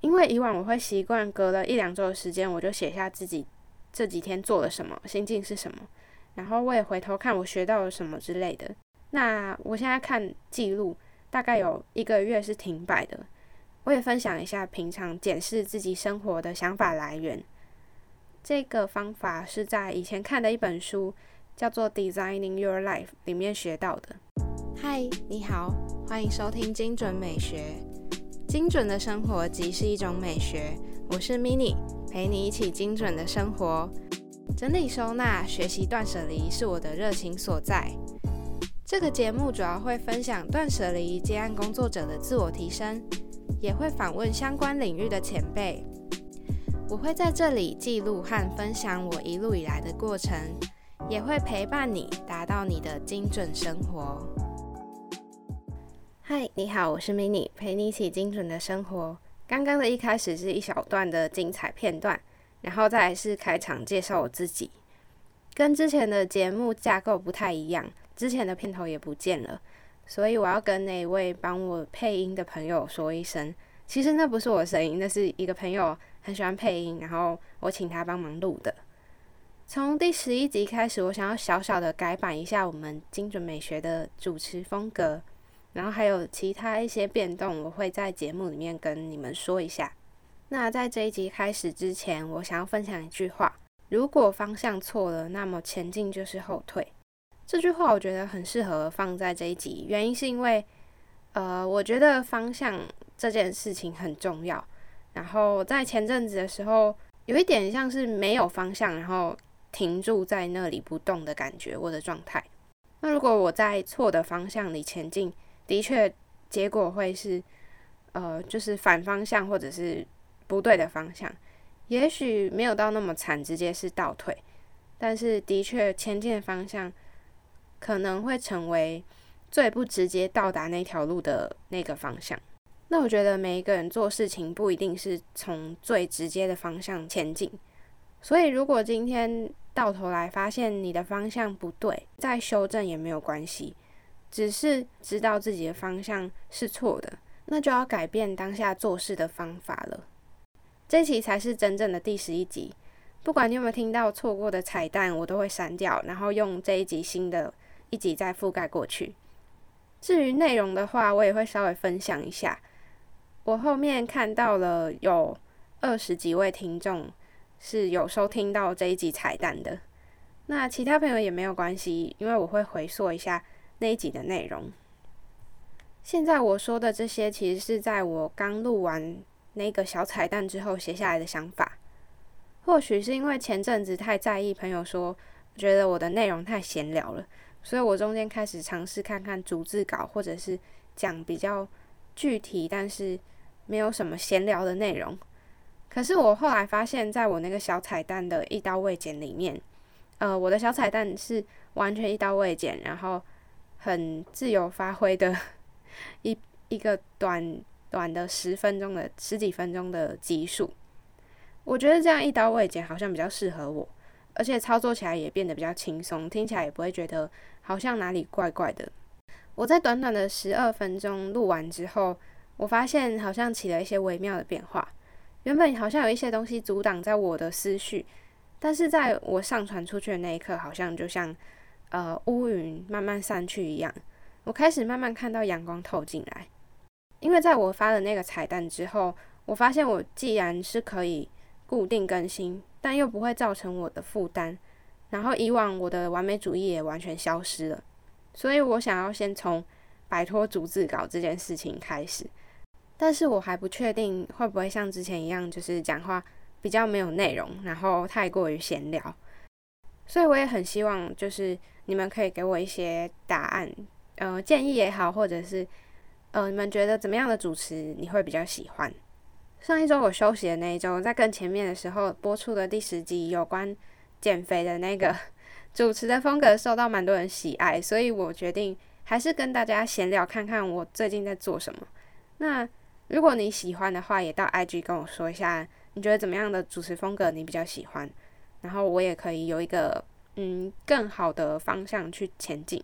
因为以往我会习惯隔了一两周的时间，我就写下自己这几天做了什么，心境是什么，然后我也回头看我学到了什么之类的。那我现在看记录，大概有一个月是停摆的。我也分享一下平常检视自己生活的想法来源。这个方法是在以前看的一本书，叫做《Designing Your Life》里面学到的。嗨，你好，欢迎收听精准美学。精准的生活即是一种美学。我是 Mini，陪你一起精准的生活。整理收纳、学习断舍离是我的热情所在。这个节目主要会分享断舍离接案工作者的自我提升，也会访问相关领域的前辈。我会在这里记录和分享我一路以来的过程，也会陪伴你达到你的精准生活。嗨，你好，我是 Mini，陪你一起精准的生活。刚刚的一开始是一小段的精彩片段，然后再来是开场介绍我自己，跟之前的节目架构不太一样，之前的片头也不见了，所以我要跟那位帮我配音的朋友说一声，其实那不是我的声音，那是一个朋友。很喜欢配音，然后我请他帮忙录的。从第十一集开始，我想要小小的改版一下我们精准美学的主持风格，然后还有其他一些变动，我会在节目里面跟你们说一下。那在这一集开始之前，我想要分享一句话：如果方向错了，那么前进就是后退。这句话我觉得很适合放在这一集，原因是因为，呃，我觉得方向这件事情很重要。然后在前阵子的时候，有一点像是没有方向，然后停住在那里不动的感觉，我的状态。那如果我在错的方向里前进，的确结果会是，呃，就是反方向或者是不对的方向。也许没有到那么惨，直接是倒退，但是的确前进的方向可能会成为最不直接到达那条路的那个方向。那我觉得每一个人做事情不一定是从最直接的方向前进，所以如果今天到头来发现你的方向不对，再修正也没有关系，只是知道自己的方向是错的，那就要改变当下做事的方法了。这期才是真正的第十一集，不管你有没有听到错过的彩蛋，我都会删掉，然后用这一集新的一集再覆盖过去。至于内容的话，我也会稍微分享一下。我后面看到了有二十几位听众是有收听到这一集彩蛋的，那其他朋友也没有关系，因为我会回溯一下那一集的内容。现在我说的这些，其实是在我刚录完那个小彩蛋之后写下来的想法。或许是因为前阵子太在意朋友说，觉得我的内容太闲聊了，所以我中间开始尝试看看逐字稿，或者是讲比较具体，但是。没有什么闲聊的内容，可是我后来发现，在我那个小彩蛋的一刀未剪里面，呃，我的小彩蛋是完全一刀未剪，然后很自由发挥的 一一个短短的十分钟的十几分钟的集数。我觉得这样一刀未剪好像比较适合我，而且操作起来也变得比较轻松，听起来也不会觉得好像哪里怪怪的。我在短短的十二分钟录完之后。我发现好像起了一些微妙的变化，原本好像有一些东西阻挡在我的思绪，但是在我上传出去的那一刻，好像就像呃乌云慢慢散去一样，我开始慢慢看到阳光透进来。因为在我发了那个彩蛋之后，我发现我既然是可以固定更新，但又不会造成我的负担，然后以往我的完美主义也完全消失了，所以我想要先从摆脱逐字稿这件事情开始。但是我还不确定会不会像之前一样，就是讲话比较没有内容，然后太过于闲聊。所以我也很希望，就是你们可以给我一些答案，呃，建议也好，或者是呃，你们觉得怎么样的主持你会比较喜欢？上一周我休息的那一周，在更前面的时候播出的第十集有关减肥的那个主持的风格，受到蛮多人喜爱，所以我决定还是跟大家闲聊，看看我最近在做什么。那如果你喜欢的话，也到 IG 跟我说一下，你觉得怎么样的主持风格你比较喜欢，然后我也可以有一个嗯更好的方向去前进。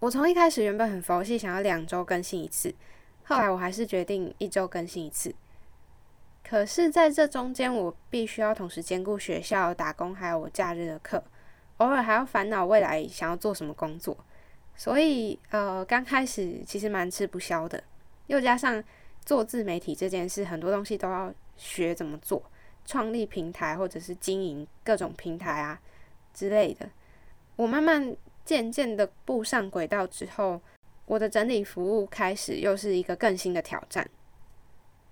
我从一开始原本很佛系，想要两周更新一次，后来我还是决定一周更新一次，可是在这中间，我必须要同时兼顾学校、打工，还有我假日的课，偶尔还要烦恼未来想要做什么工作。所以，呃，刚开始其实蛮吃不消的。又加上做自媒体这件事，很多东西都要学怎么做，创立平台或者是经营各种平台啊之类的。我慢慢渐渐的步上轨道之后，我的整理服务开始又是一个更新的挑战。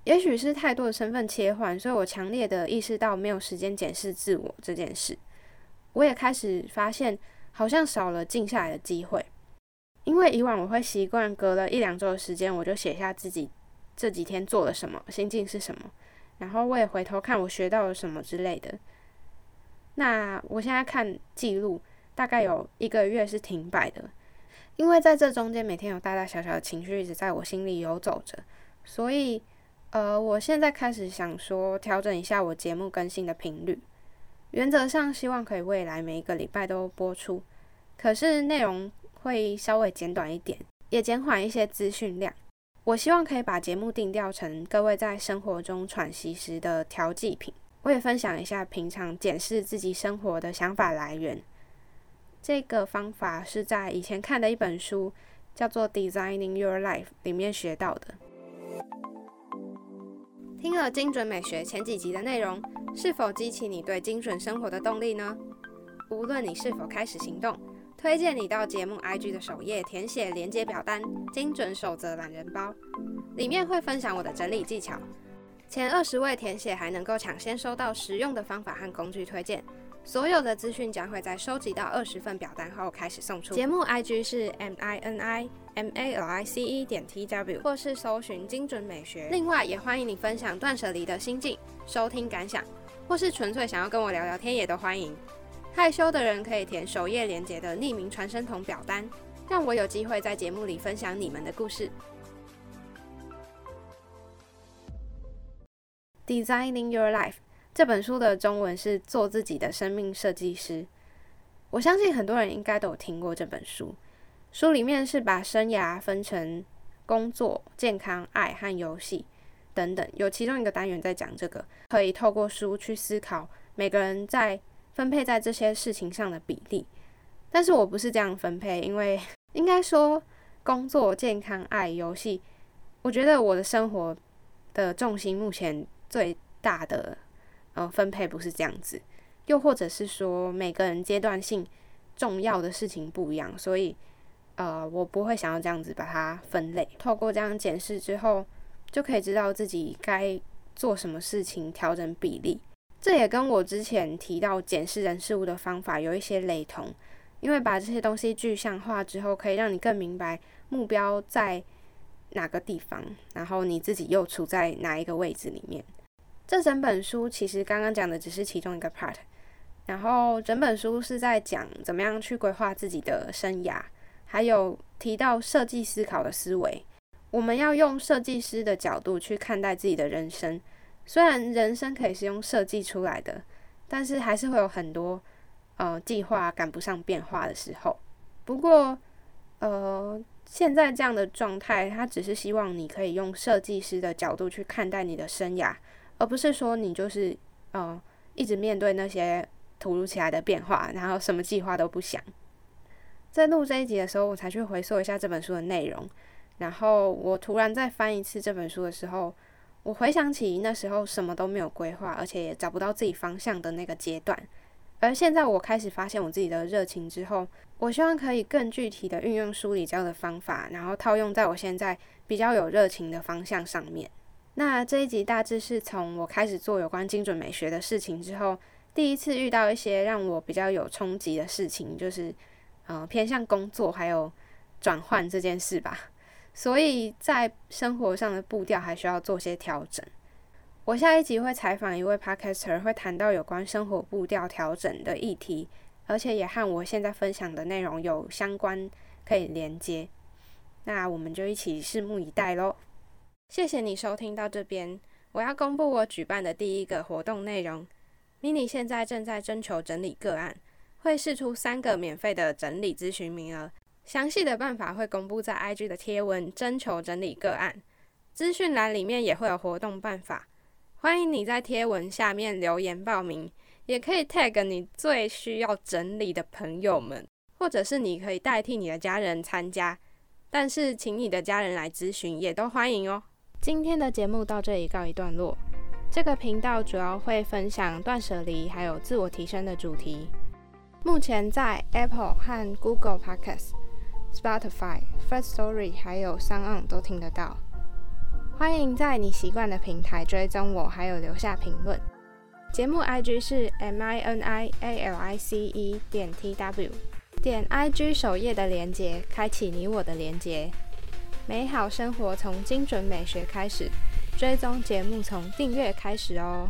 也许是太多的身份切换，所以我强烈的意识到没有时间检视自我这件事。我也开始发现，好像少了静下来的机会。因为以往我会习惯隔了一两周的时间，我就写下自己这几天做了什么，心境是什么，然后我也回头看我学到了什么之类的。那我现在看记录，大概有一个月是停摆的，因为在这中间每天有大大小小的情绪一直在我心里游走着，所以呃，我现在开始想说调整一下我节目更新的频率，原则上希望可以未来每一个礼拜都播出，可是内容。会稍微简短一点，也减缓一些资讯量。我希望可以把节目定调成各位在生活中喘息时的调剂品。我也分享一下平常检视自己生活的想法来源。这个方法是在以前看的一本书，叫做《Designing Your Life》里面学到的。听了精准美学前几集的内容，是否激起你对精准生活的动力呢？无论你是否开始行动。推荐你到节目 IG 的首页填写连接表单，精准守则懒人包，里面会分享我的整理技巧。前二十位填写还能够抢先收到实用的方法和工具推荐。所有的资讯将会在收集到二十份表单后开始送出。节目 IG 是 M I N I M A L I C E 点 T W，或是搜寻精准美学。另外，也欢迎你分享断舍离的心境、收听感想，或是纯粹想要跟我聊聊天，也都欢迎。害羞的人可以填首页连接的匿名传声筒表单，让我有机会在节目里分享你们的故事。Designing Your Life 这本书的中文是做自己的生命设计师。我相信很多人应该都有听过这本书。书里面是把生涯分成工作、健康、爱和游戏等等，有其中一个单元在讲这个，可以透过书去思考每个人在。分配在这些事情上的比例，但是我不是这样分配，因为应该说工作、健康、爱、游戏，我觉得我的生活的重心目前最大的呃分配不是这样子，又或者是说每个人阶段性重要的事情不一样，所以呃我不会想要这样子把它分类。透过这样检视之后，就可以知道自己该做什么事情，调整比例。这也跟我之前提到检视人事物的方法有一些雷同，因为把这些东西具象化之后，可以让你更明白目标在哪个地方，然后你自己又处在哪一个位置里面。这整本书其实刚刚讲的只是其中一个 part，然后整本书是在讲怎么样去规划自己的生涯，还有提到设计思考的思维，我们要用设计师的角度去看待自己的人生。虽然人生可以是用设计出来的，但是还是会有很多呃计划赶不上变化的时候。不过，呃，现在这样的状态，他只是希望你可以用设计师的角度去看待你的生涯，而不是说你就是呃一直面对那些突如其来的变化，然后什么计划都不想。在录这一集的时候，我才去回溯一下这本书的内容，然后我突然再翻一次这本书的时候。我回想起那时候什么都没有规划，而且也找不到自己方向的那个阶段，而现在我开始发现我自己的热情之后，我希望可以更具体的运用书里教的方法，然后套用在我现在比较有热情的方向上面。那这一集大致是从我开始做有关精准美学的事情之后，第一次遇到一些让我比较有冲击的事情，就是呃偏向工作还有转换这件事吧。所以在生活上的步调还需要做些调整。我下一集会采访一位 podcaster，会谈到有关生活步调调整的议题，而且也和我现在分享的内容有相关，可以连接。那我们就一起拭目以待喽。谢谢你收听到这边，我要公布我举办的第一个活动内容。mini 现在正在征求整理个案，会试出三个免费的整理咨询名额。详细的办法会公布在 IG 的贴文，征求整理个案。资讯栏里面也会有活动办法，欢迎你在贴文下面留言报名，也可以 tag 你最需要整理的朋友们，或者是你可以代替你的家人参加，但是请你的家人来咨询也都欢迎哦。今天的节目到这里告一段落。这个频道主要会分享断舍离还有自我提升的主题。目前在 Apple 和 Google Podcasts、Spotify、First Story 还有 Sound 都听得到。欢迎在你习惯的平台追踪我，还有留下评论。节目 IG 是 M I N I A L I C E 点 T W，点 IG 首页的连接，开启你我的连接。美好生活从精准美学开始，追踪节目从订阅开始哦。